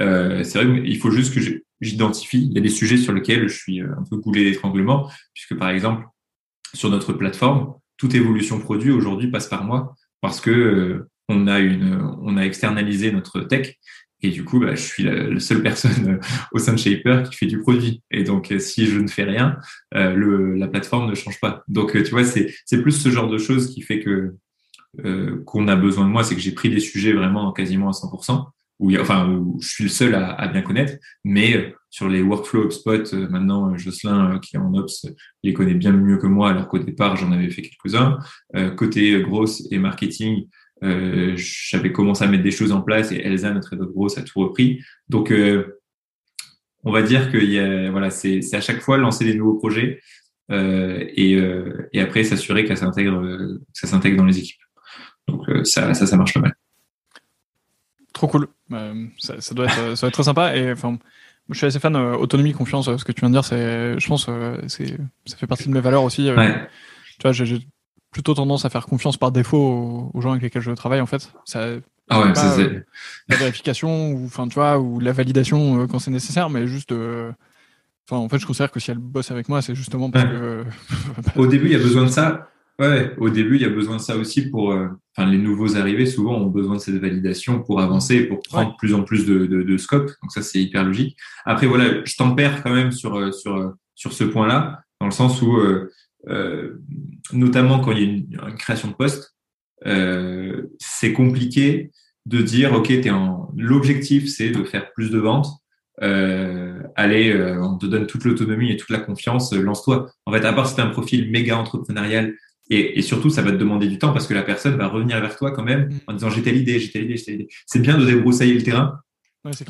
Euh, c'est vrai qu'il faut juste que j'identifie. Il y a des sujets sur lesquels je suis un peu goulé d'étranglement, puisque par exemple, sur notre plateforme, toute évolution produit aujourd'hui passe par moi parce que on a une, on a externalisé notre tech et du coup, bah, je suis la, seule personne euh, au sein de Shaper qui fait du produit. Et donc, euh, si je ne fais rien, euh, le, la plateforme ne change pas. Donc, tu vois, c'est, c'est plus ce genre de choses qui fait que euh, qu'on a besoin de moi. C'est que j'ai pris des sujets vraiment quasiment à 100%, où, enfin, je suis le seul à, à bien connaître. Mais sur les workflows HubSpot, maintenant, Jocelyn, qui est en Ops, les connaît bien mieux que moi, alors qu'au départ, j'en avais fait quelques-uns. côté grosse et marketing, euh, j'avais commencé à mettre des choses en place et Elsa, notre head grosse, a tout repris. Donc, euh, on va dire que y a, voilà, c'est à chaque fois lancer des nouveaux projets euh, et, euh, et, après s'assurer que ça s'intègre, ça s'intègre dans les équipes. Donc ça, ça, ça marche pas mal. Trop cool. Ça, ça, doit être, ça doit être très sympa et enfin. Je suis assez fan autonomie, confiance. Ce que tu viens de dire, c'est, je pense, c'est, ça fait partie de mes valeurs aussi. Ouais. Tu vois, j'ai plutôt tendance à faire confiance par défaut aux, gens avec lesquels je travaille en fait. Ça, ah ouais, pas, euh, la vérification ou enfin tu vois ou la validation euh, quand c'est nécessaire, mais juste. Euh, enfin, en fait, je considère que si elle bosse avec moi, c'est justement parce que. Au début, il y a besoin de ça. Ouais, au début, il y a besoin de ça aussi pour. Enfin, les nouveaux arrivés souvent ont besoin de cette validation pour avancer, pour prendre plus en plus de, de, de scope. Donc ça, c'est hyper logique. Après, voilà, je tempère quand même sur sur sur ce point-là, dans le sens où euh, notamment quand il y a une, une création de poste, euh, c'est compliqué de dire ok, es en... l'objectif c'est de faire plus de ventes. Euh, allez, euh, on te donne toute l'autonomie et toute la confiance, euh, lance-toi. En fait, à part si tu un profil méga entrepreneurial et, et, surtout, ça va te demander du temps parce que la personne va revenir vers toi quand même mm. en disant j'ai telle idée, j'ai telle idée, j'ai telle idée. C'est bien de débroussailler le terrain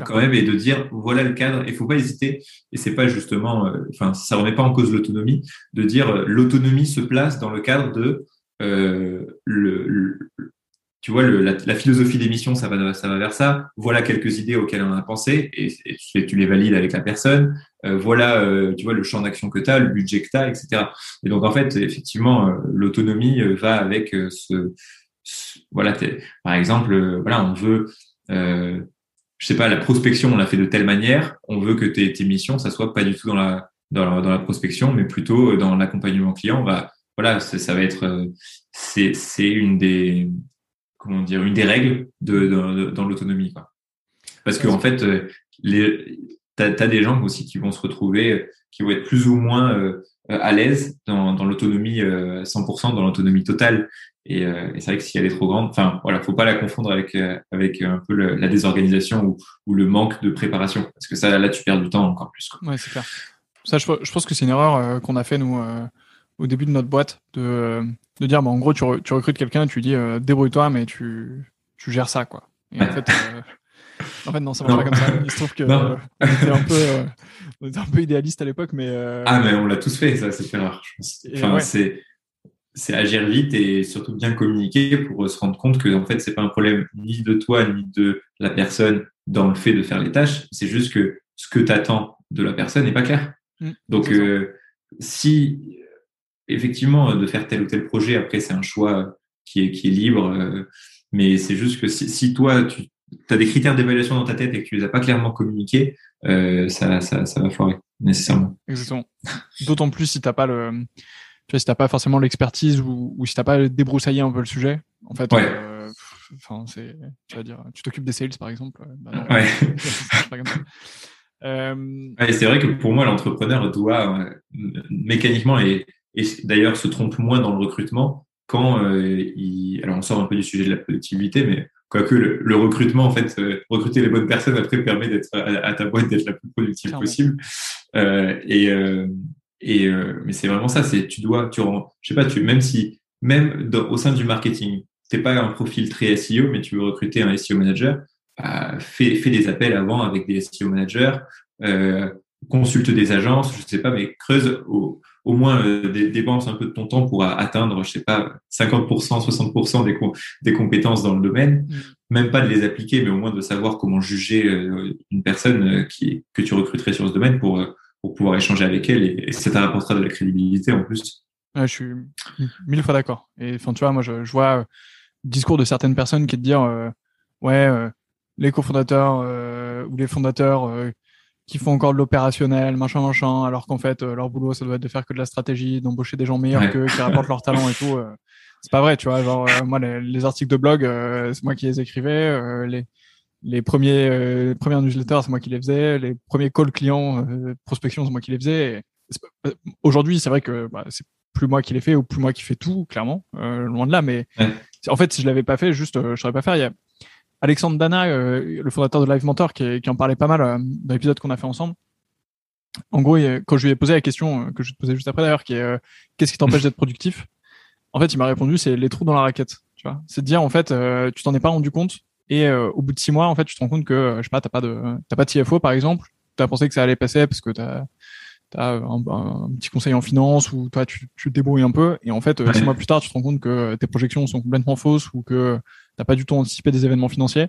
quand même et de dire voilà le cadre il faut pas hésiter et c'est pas justement euh, enfin ça remet pas en cause l'autonomie de dire euh, l'autonomie se place dans le cadre de euh, le, tu vois le, la, philosophie d'émission ça va ça va vers ça. Voilà quelques idées auxquelles on a pensé et, tu, les valides avec la personne. Euh, voilà euh, tu vois le champ d'action que tu as le budget que tu as etc et donc en fait effectivement l'autonomie va avec ce, voilà par exemple voilà on veut euh, je sais pas, la prospection, on l'a fait de telle manière, on veut que tes, tes missions, ça soit pas du tout dans la, dans la, la prospection, mais plutôt dans l'accompagnement client. Va, voilà, ça va être, euh, c'est, c'est une des, comment dire, une des règles de, dans l'autonomie. Parce que en fait, euh, les, t'as, as des gens aussi qui vont se retrouver, qui vont être plus ou moins euh, à l'aise dans, dans l'autonomie 100%, dans l'autonomie totale. Et, euh, c'est vrai que si elle est trop grande, enfin voilà, faut pas la confondre avec euh, avec un peu la désorganisation ou, ou, le manque de préparation, parce que ça là tu perds du temps encore plus. Quoi. C'est clair. Ça, je, je, pense que c'est une erreur euh, qu'on a fait nous au début de notre boîte de de dire, bah, en gros, tu, re, tu recrutes quelqu'un, tu dis débrouille-toi, mais tu tu gères ça quoi. Et en fait. En fait, non, ça marche pas comme ça. Il se trouve que euh, on, était un peu, euh, on était un peu idéaliste à l'époque, mais. Euh... Ah, mais on l'a tous fait, ça, c'est rare. Je pense. Enfin, ouais. c'est c'est agir vite et surtout bien communiquer pour se rendre compte que en fait c'est pas un problème ni de toi ni de la personne dans le fait de faire les tâches c'est juste que ce que tu attends de la personne n'est pas clair mmh, donc euh, si effectivement de faire tel ou tel projet après c'est un choix qui est qui est libre euh, mais c'est juste que si, si toi tu as des critères d'évaluation dans ta tête et que tu les as pas clairement communiqués euh, ça, ça ça va foirer nécessairement exactement d'autant plus si t'as pas le tu vois, si t'as pas forcément l'expertise ou, ou si t'as pas débroussaillé un peu le sujet, en fait, ouais. euh, enfin, c'est, tu vas dire, tu t'occupes des sales par exemple. Bah ouais. c'est vrai que pour moi, l'entrepreneur doit mécaniquement et, et d'ailleurs se trompe moins dans le recrutement quand il. Alors, on sort un peu du sujet de la productivité, mais Quoique le, le, recrutement, en fait, euh, recruter les bonnes personnes après permet d'être à, ta boîte d'être la plus productive possible. Euh, et euh, et euh, mais c'est vraiment ça. C'est tu dois, tu rends, je sais pas, tu même si même au sein du marketing, t'es pas un profil très SEO, mais tu veux recruter un SEO manager, bah, fais fais des appels avant avec des SEO managers, consulte des agences, je sais pas, mais creuse au au moins euh, dépense un peu de ton temps pour atteindre, je sais pas, 50%, 60% des, des compétences dans le domaine, mm. même pas de les appliquer, mais au moins de savoir comment juger euh, une personne euh, qui, que tu recruterais sur ce domaine pour, pour pouvoir échanger avec elle et, ça te rapportera de la crédibilité en plus. je suis mille fois d'accord. Et enfin, tu vois, moi, je, je vois le discours de certaines personnes qui te dire, ouais, les cofondateurs ou les fondateurs qui font encore de l'opérationnel, machin, machin, alors qu'en fait, euh, leur boulot, ça doit être de faire que de la stratégie, d'embaucher des gens meilleurs qu'eux, qui rapportent leur talent et tout. Euh. c'est pas vrai, tu vois. Genre, euh, moi, les, articles de blog, c'est moi qui les écrivais. les, les premiers, premières newsletters, c'est moi qui les faisais. Les premiers calls clients, prospection, c'est moi qui les faisais. Aujourd'hui, c'est vrai que bah, c'est plus moi qui les fais ou plus moi qui fais tout, clairement, loin de là. Mais en fait, si je l'avais pas fait, juste, je saurais pas faire. Il y a, Alexandre Dana, euh, le fondateur de Live Mentor, qui, en parlait pas mal euh, dans l'épisode qu'on a fait ensemble. En gros, quand je lui ai posé la question euh, que je te posais juste après d'ailleurs, qui est qu'est-ce qui t'empêche d'être productif? En fait, il m'a répondu c'est les trous dans la raquette. Tu vois, c'est de dire en fait, tu t'en es pas rendu compte et au bout de six mois, en fait, tu te rends compte que je sais pas, t'as pas de t'as pas de CFO par exemple. T'as pensé que ça allait passer parce que t'as as un, un, petit conseil en finance ou toi tu, tu te débrouilles un peu et en fait six mois plus tard tu te rends compte que tes projections sont complètement fausses ou que t'as pas du tout anticipé des événements financiers.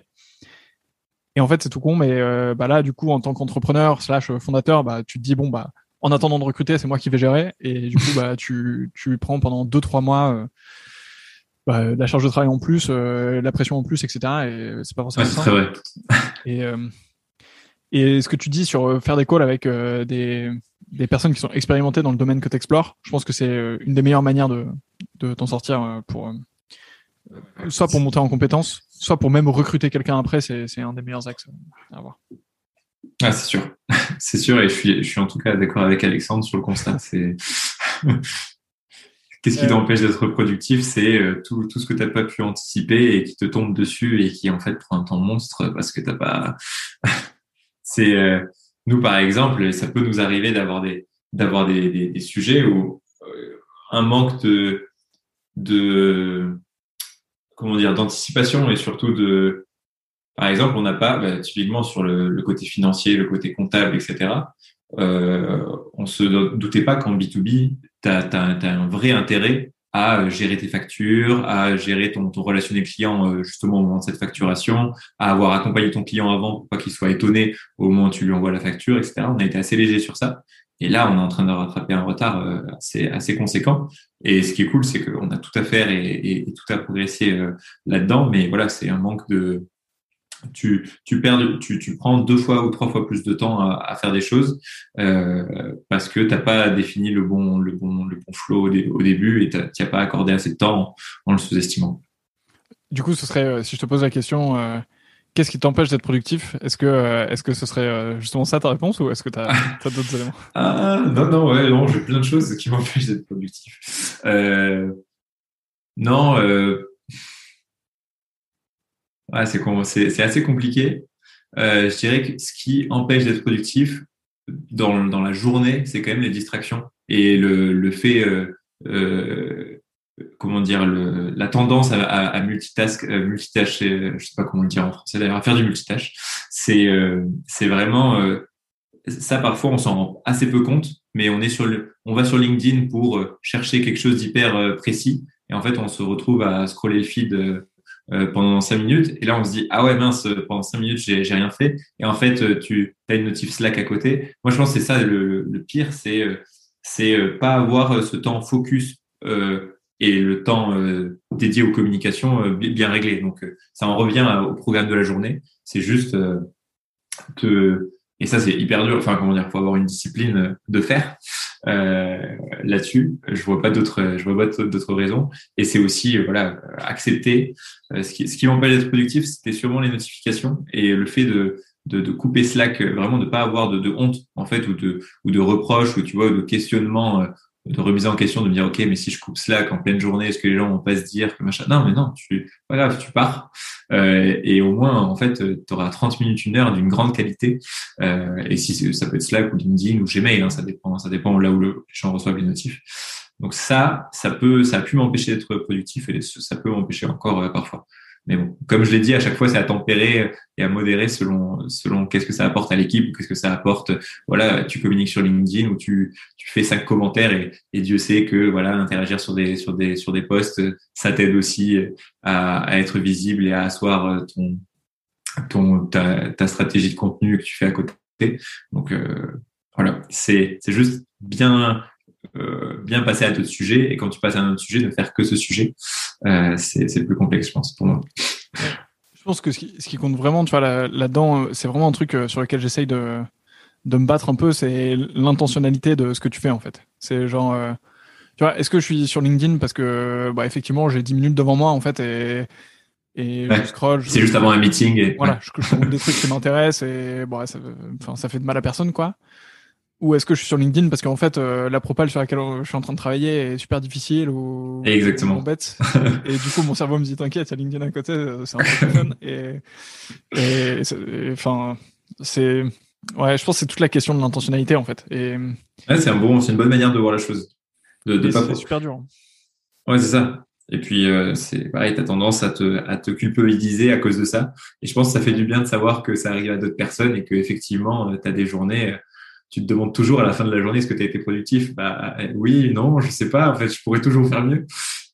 Et en fait, c'est tout con, mais euh, bah là, du coup, en tant qu'entrepreneur slash fondateur, bah, tu te dis bon bah, en attendant de recruter, c'est moi qui vais gérer, et du coup, bah, tu, tu prends pendant deux trois mois euh, bah, la charge de travail en plus, euh, la pression en plus, etc. Et c'est pas forcément ouais, Très vrai. Et et ce que tu dis sur faire des calls avec des, des personnes qui sont expérimentées dans le domaine que tu explores, je pense que c'est une des meilleures manières de, de t'en sortir pour soit pour monter en compétences, soit pour même recruter quelqu'un après, c'est un des meilleurs axes à avoir. Ah, c'est sûr, c'est sûr, et je suis, je suis en tout cas d'accord avec Alexandre sur le constat. C'est qu'est-ce qui euh. t'empêche d'être productif? C'est euh, tout, tout ce que tu n'as pas pu anticiper et qui te tombe dessus et qui en fait prend un temps monstre parce que t'as pas. c'est euh, nous par exemple, ça peut nous arriver d'avoir des d'avoir des, des, des, sujets où un manque de de comment dire, d'anticipation et surtout de, par exemple, on n'a pas, bah, typiquement sur le, côté financier, le côté comptable, etc. Euh, on se doutait pas qu'en B2B, tu as, un vrai intérêt à gérer tes factures, à gérer ton, ton relationnel client euh, justement au moment de cette facturation, à avoir accompagné ton client avant pour pas qu'il soit étonné au moment où tu lui envoies la facture, etc. On a été assez léger sur ça. Et là, on est en train de rattraper un retard euh, assez, conséquent. Et ce qui est cool, c'est qu'on a tout à faire et, tout à progresser euh, là-dedans. Mais voilà, c'est un manque de. Tu, tu perds, tu, tu prends deux fois ou trois fois plus de temps à, faire des choses euh, parce que t'as pas défini le bon, le bon, le bon flow au, début et tu n'as pas accordé assez de temps en, le sous-estimant. Du coup, ce serait, si je te pose la question, Qu'est-ce qui t'empêche d'être productif? Est-ce que, euh, est-ce que ce serait euh, justement ça ta réponse ou est-ce que tu as, d'autres éléments? Ah non, non, ouais, non, j'ai plein de choses qui m'empêchent d'être productif. Euh, non, c'est, c'est assez compliqué. je dirais que ce qui empêche d'être productif dans, dans la journée, c'est quand même les distractions et le, le fait comment dire le, la tendance à, à, à multitask, euh, multitâcher, euh, je sais pas comment le dire en français d'ailleurs, à faire du multitâche, c'est euh, c'est vraiment euh, ça parfois on s'en rend assez peu compte, mais on est sur le, on va sur LinkedIn pour chercher quelque chose d'hyper précis et en fait on se retrouve à scroller le feed pendant cinq minutes et là on se dit ah ouais mince pendant cinq minutes j'ai rien fait et en fait tu as une notif Slack à côté. Moi je pense c'est ça le, le pire, c'est c'est pas avoir ce temps focus euh, et le temps euh, dédié aux communications euh, bien réglé. Donc, euh, ça en revient au programme de la journée. C'est juste que, et ça, c'est hyper dur. Enfin, comment dire, faut avoir une discipline de faire. là-dessus. Je vois pas d'autres, je vois pas d'autres raisons. Et c'est aussi voilà accepter. ce qui, ce qui m'empêche d'être productif, c'était sûrement les notifications et le fait de de, de, couper Slack, vraiment de pas avoir de, de, honte en fait ou de ou de reproches ou tu vois de questionnement de remise en question, de me dire, OK, mais si je coupe Slack en pleine journée, est-ce que les gens vont pas se dire que machin? Non, mais non, tu, grave, tu pars. Euh, et au moins, en fait, tu auras 30 minutes, une heure d'une grande qualité. Euh, et si ça peut être Slack ou LinkedIn ou Gmail, hein, ça dépend, ça dépend là où le, les gens reçoivent les notifs. Donc ça, ça peut, ça a pu m'empêcher d'être productif et ça peut m'empêcher encore euh, parfois. Mais bon, comme je l'ai dit, à chaque fois, c'est à tempérer et à modérer selon selon qu'est-ce que ça apporte à l'équipe ou qu'est-ce que ça apporte. Voilà, tu communiques sur LinkedIn ou tu tu fais cinq commentaires et, et Dieu sait que voilà, interagir sur des sur des sur des posts, ça t'aide aussi à, à être visible et à asseoir ton ton ta, ta stratégie de contenu que tu fais à côté. Donc euh, voilà, c'est c'est juste bien euh, bien passer à d'autres sujets et quand tu passes à un autre sujet, ne faire que ce sujet, c'est plus complexe, je pense, pour moi. Je pense que ce qui, compte vraiment, tu vois, là-dedans, euh, c'est vraiment un truc sur lequel j'essaye de, de me battre un peu, c'est l'intentionnalité de ce que tu fais, en fait. C'est genre, tu vois, est-ce que je suis sur LinkedIn parce que, bah, effectivement, j'ai 10 minutes devant moi, en fait, et, et je scroll. C'est juste avant un meeting. Et... Voilà, je, je des trucs qui m'intéressent et bon, ça, ça fait de mal à personne, quoi ou est-ce que je suis sur LinkedIn parce qu'en fait euh, la propale sur laquelle je suis en train de travailler est super difficile ou exactement. bête. Et du coup mon cerveau me dit t'inquiète il y a LinkedIn à côté euh, c'est un peu fun. Et enfin c'est ouais je pense que c'est toute la question de l'intentionnalité en fait. Et ouais, c'est un bon c'est une bonne manière de voir la chose. De, de pas c'est super dur ouais c'est ça. Et puis euh, c'est pareil, tu as tendance à te, à te culpabiliser à cause de ça. Et je pense que ça fait du bien de savoir que ça arrive à d'autres personnes et que effectivement, tu as des journées tu te demandes toujours à la fin de la journée est-ce que tu as été productif? Bah oui, non, je sais pas. En fait, je pourrais toujours faire mieux.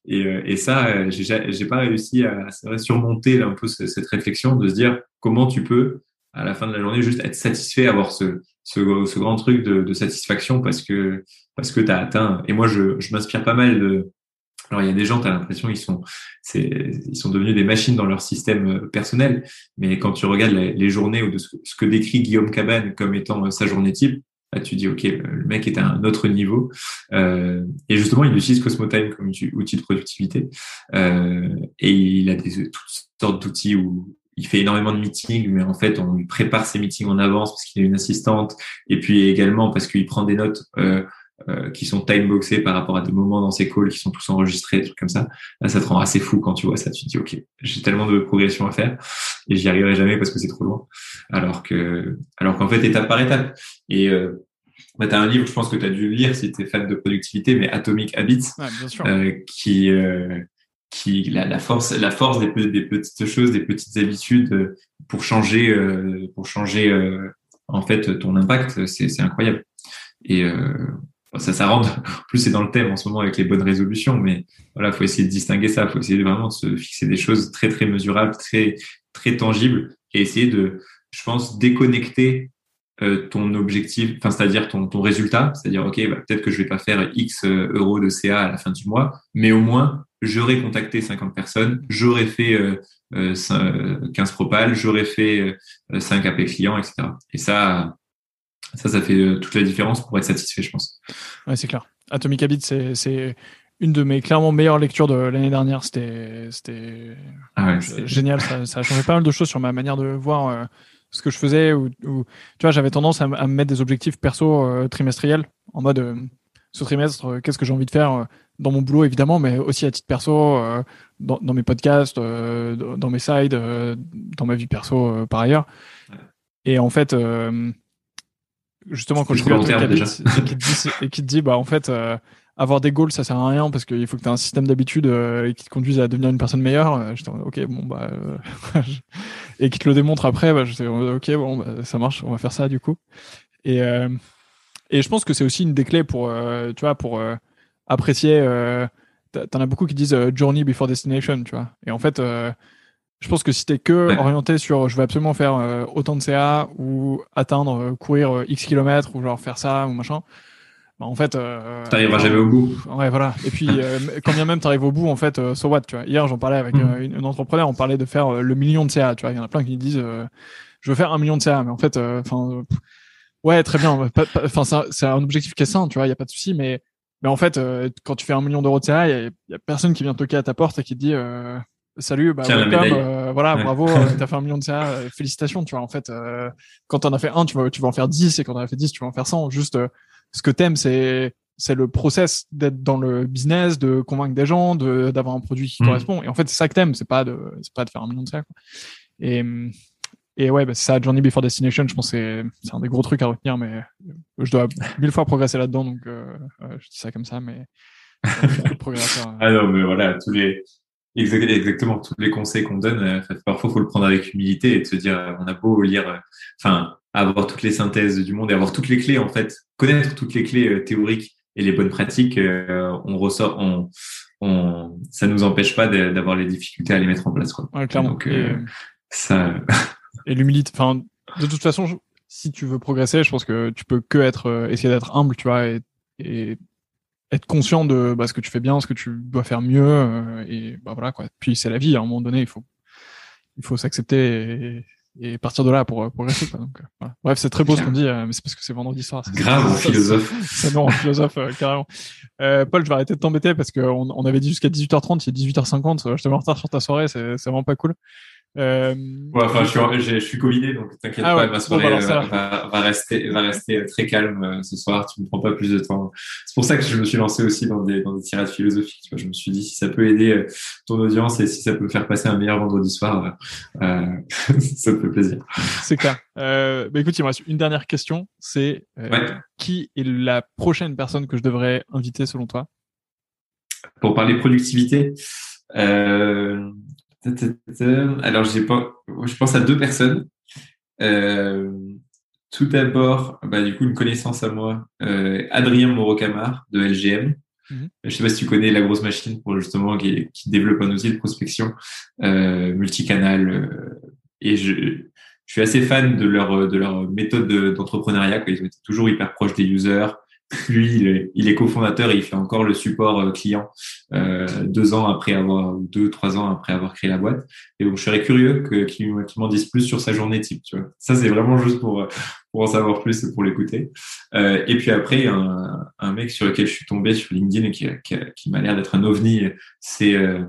Et, euh, et ça, euh, j'ai pas réussi à surmonter un peu cette réflexion de se dire comment tu peux à la fin de la journée juste être satisfait, avoir ce, ce, ce grand truc de, de, satisfaction parce que parce que tu as atteint. Et moi, je, je m'inspire pas mal de, alors il y a des gens, tu as l'impression ils sont, ils sont devenus des machines dans leur système euh, personnel, mais quand tu regardes les, journées ou de ce, que décrit Guillaume Cabane comme étant euh, sa journée type, là tu dis ok, le mec est à un autre niveau. Euh, et justement, il utilise Cosmotime comme outil de productivité, euh, et il a des toutes sortes d'outils où il fait énormément de meetings, mais en fait, on lui prépare ses meetings en avance parce qu'il a une assistante, et puis également parce qu'il prend des notes. Euh, euh, qui sont timeboxés par rapport à des moments dans ces calls qui sont tous enregistrés, des trucs comme ça. Là, ça te rend assez fou quand tu vois ça. Tu te dis, OK, j'ai tellement de progression à faire et j'y arriverai jamais parce que c'est trop loin. Alors que, alors qu'en fait, étape par étape. Et euh, bah, tu as un livre, je pense que tu as dû lire si tu es fan de productivité, mais Atomic Habits, euh, qui, euh, qui la, la, force, la force des, des, petites choses, des petites habitudes euh, pour changer, pour changer en fait ton impact, c'est incroyable. Et ça, ça rentre. plus, c'est dans le thème en ce moment avec les bonnes résolutions, mais voilà, faut essayer de distinguer ça. Faut essayer vraiment de se fixer des choses très, très mesurables, très, très tangibles et essayer de, je pense, déconnecter euh, ton objectif, enfin, c'est-à-dire ton, ton résultat. C'est-à-dire, OK, bah, peut-être que je vais pas faire X euh, euros de CA à la fin du mois, mais au moins, j'aurais contacté 50 personnes, j'aurais fait euh, 15 euh, propales, j'aurais fait 5 AP clients, etc. Et ça, ça, ça fait euh, toute la différence pour être satisfait, je pense. Ouais, c'est clair. Atomic Habit, c'est une de mes clairement meilleures lectures de l'année dernière. C'était ah génial. Ça, ça, a changé pas mal de choses sur ma manière de voir euh, ce que je faisais. Ou, tu vois, j'avais tendance à, me mettre des objectifs perso euh, trimestriels en mode ce trimestre, qu'est-ce que j'ai envie de faire dans mon boulot évidemment, mais aussi à titre perso, dans, dans, mes podcasts, dans mes sides, dans ma vie perso par ailleurs. Et en fait, justement quand je un et qui te dit, et qui te dit bah en fait euh, avoir des goals ça sert à rien parce qu'il faut que tu aies un système d'habitude euh, qui te conduise à devenir une personne meilleure. Euh, ok bon bah et qui te le démontre après bah je ok bon bah, ça marche on va faire ça du coup. Et et je pense que c'est aussi une des clés pour tu vois pour apprécier t'en as beaucoup qui disent journey before destination tu vois. Et en fait je pense que si t'es que orienté sur je vais absolument faire euh, autant de CA ou atteindre, euh, courir euh, X kilomètres ou genre faire ça ou machin, bah en fait. T'arriveras jamais au bout. Ouais, voilà. Et puis, quand bien même t'arrives au bout, en fait, so what, tu vois. Hier, j'en parlais avec mm. une, entrepreneur, on parlait de faire le million de CA, tu vois. Il y en a plein qui disent, je veux faire un million de CA, mais en fait, enfin, Ouais, très bien. Enfin, c'est un objectif qui est sain, tu vois, il y a pas de souci, mais mais en fait, euh, quand tu fais un million d'euros de CA, il y, a personne qui vient toquer à ta porte et qui te dit euh, salut, bah, euh, voilà, bravo, tu as fait un million de CA, félicitations, tu vois. En fait, quand tu en as fait un, tu vas, tu vas en faire 10 et quand tu en as fait 10, tu vas en faire 100. Juste, ce que t'aimes, c'est c'est le process d'être dans le business, de convaincre des gens, de d'avoir un produit qui mmh. correspond. Et en fait, c'est ça que t'aimes, c'est pas de c'est pas de faire un million de CA. Quoi. Et et ouais, bah, c'est ça, Journey Before Destination, je pense que c'est un des gros trucs à retenir, mais je dois mille fois progresser là-dedans, donc euh, je dis ça comme ça, mais progresseur. Euh. ah non, mais voilà, tous les exactement tous les conseils qu'on donne, euh, parfois faut le prendre avec humilité et de se dire, on a beau lire, enfin, avoir toutes les synthèses du monde et avoir toutes les clés en fait, connaître toutes les clés théoriques et les bonnes pratiques, on ressort, on, on, ça nous empêche pas d'avoir les difficultés à les mettre en place. Quoi. Ouais, clairement. Donc, ça. et l'humilité. Enfin, de toute façon, si tu veux progresser, je pense que tu peux que être, euh, essayer d'être humble, tu vois, et, et être conscient de bah, ce que tu fais bien, ce que tu dois faire mieux, euh, et bah voilà quoi. Puis c'est la vie, à un moment donné, il faut, il faut s'accepter et, et, partir de là pour progresser. Quoi. Donc, euh, voilà. Bref, c'est très beau ce qu'on dit, mais c'est parce que c'est vendredi soir. Grave, en philosophe. C'est non, en philosophe, carrément. Paul, je vais arrêter de t'embêter parce qu'on on avait dit jusqu'à 18h30, il est 18h50. Je te mets en retard sur ta soirée, c'est vraiment pas cool. Euh, ouais, enfin, je suis, je suis covidé, donc t'inquiète ah pas, ma soirée euh, va, va, rester, va rester très calme euh, ce soir. Tu me prends pas plus de temps. C'est pour ça que je me suis lancé aussi dans des, dans des tirades philosophiques. Tu vois, je me suis dit si ça peut aider ton audience et si ça peut faire passer un meilleur vendredi soir, euh, ça me fait plaisir. C'est clair. Euh, bah écoute, il me reste une dernière question. C'est qui est la prochaine personne que je devrais inviter selon toi? Pour parler productivité. Euh, alors, j'ai pas, je pense à deux personnes. Euh, tout d'abord, bah, du coup, une connaissance à moi, euh, Adrien Moreau-Camar de LGM. Mhm. Je sais pas si tu connais la grosse machine pour justement qui, qui développe un outil de prospection euh, multicanal. Euh, et je, je suis assez fan de leur de leur méthode d'entrepreneuriat. Ils ont été toujours hyper proches des users. Lui, il est, cofondateur et il fait encore le support euh, client euh, deux ans après avoir, deux, trois ans après avoir créé la boîte. Et donc, je serais curieux qu'il m'en dise plus sur sa journée type. Tu vois. Ça, c'est vraiment juste pour, pour en savoir plus et pour l'écouter. Euh, et puis après, un, un mec sur lequel je suis tombé sur LinkedIn et qui, qui, qui m'a l'air d'être un ovni, c'est euh,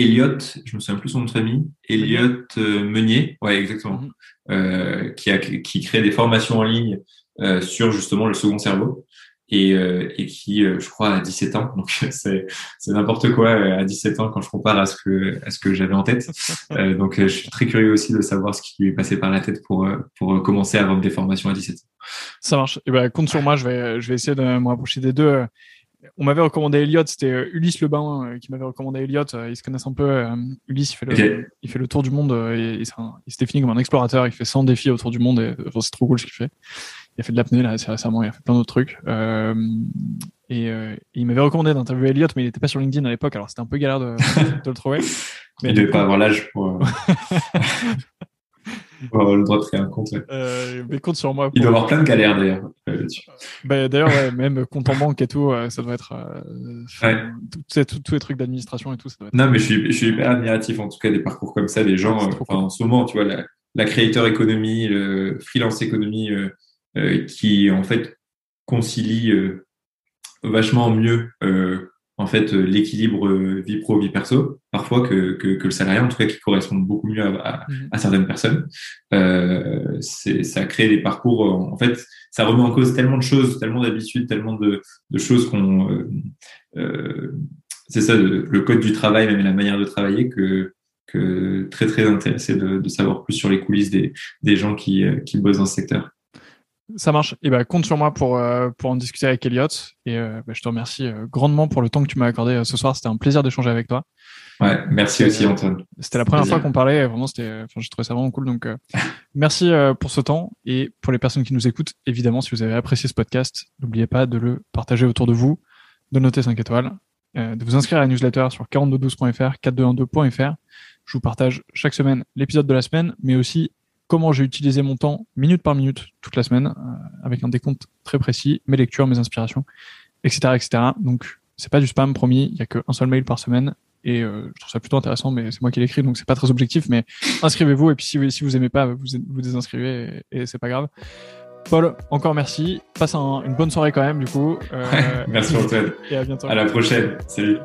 Elliot, je me souviens plus son nom de famille, Elliot euh, Meunier, ouais exactement, mhm. euh, qui a qui crée des formations en ligne euh, sur justement le second cerveau et, euh, et qui, euh, je crois, a 17 ans. Donc c'est n'importe quoi à 17 ans quand je compare à ce que à ce que j'avais en tête. donc je suis très curieux aussi de savoir ce qui lui est passé par la tête pour pour commencer à vendre des formations à 17 ans. Ça marche. Eh ben compte sur moi, je vais je vais essayer de me rapprocher des deux. On m'avait recommandé Elliot, c'était Ulysse Lebain qui m'avait recommandé Elliot. Ils se connaissent un peu. Ulysse, il fait le, il fait le tour du monde. Et, il s'est défini comme un explorateur. Il fait 100 défis autour du monde. Et c'est trop cool ce qu'il fait il a fait de l'apnée là assez récemment, il a fait plein d'autres trucs. Euh, et, euh, il m'avait recommandé d'interviewer Elliot, mais il n'était pas sur LinkedIn à l'époque, alors c'était un peu galère de, de le trouver. Mais il devait pas avoir l'âge pour, euh, pour, avoir le droit de créer un compte. Euh, mais compte sur moi. Il doit avoir plein de galères d'ailleurs. Bah, d'ailleurs, ouais, même compte en banque et tout, ça doit être. Ouais. Tous les trucs d'administration et tout. Ça doit être... Non, mais je suis, je suis hyper admiratif en tout cas des parcours comme ça, des gens. en ce moment, tu vois, la, la creator economy, le freelance economy euh, qui en fait concilie euh, vachement mieux euh, en fait l'équilibre vie pro vie perso parfois que, que, que, le salariat en tout cas qui correspond beaucoup mieux à, à, mhm. à certaines personnes euh, ça crée des parcours en fait ça remet en cause tellement de choses tellement d'habitudes tellement de, de choses qu'on euh, c'est ça le code du travail même la manière de travailler que que très très intéressé de, de savoir plus sur les coulisses des, des gens qui, qui bossent dans ce secteur ça marche. Et ben compte sur moi pour euh, pour en discuter avec Elliot. Et euh, bah, je te remercie euh, grandement pour le temps que tu m'as accordé ce soir. C'était un plaisir d'échanger avec toi. Ouais, merci aussi Antoine. C'était la première fois qu'on parlait. Vraiment, c'était. Enfin, j'ai trouvé ça vraiment cool. Donc, merci pour ce temps et pour les personnes qui nous écoutent. Évidemment, si vous avez apprécié ce podcast, n'oubliez pas de le partager autour de vous, de noter 5 étoiles, de vous inscrire à la newsletter sur 4212.fr, 4212.fr. Je vous partage chaque semaine l'épisode de la semaine, mais aussi comment j'ai utilisé mon temps minute par minute toute la semaine, euh, avec un décompte très précis, mes lectures, mes inspirations, etc., etc. Donc c'est pas du spam promis, il y a qu'un seul mail par semaine et euh, je trouve ça plutôt intéressant, mais c'est moi qui l'écris donc c'est pas très objectif. Mais inscrivez-vous et puis si vous, si vous aimez pas, vous vous désinscrivez et, et c'est pas grave. Paul, encore merci. Passe une bonne soirée quand même, du coup. Euh, merci Antoine. Et à bientôt. À la prochaine. Salut.